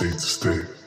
state to state.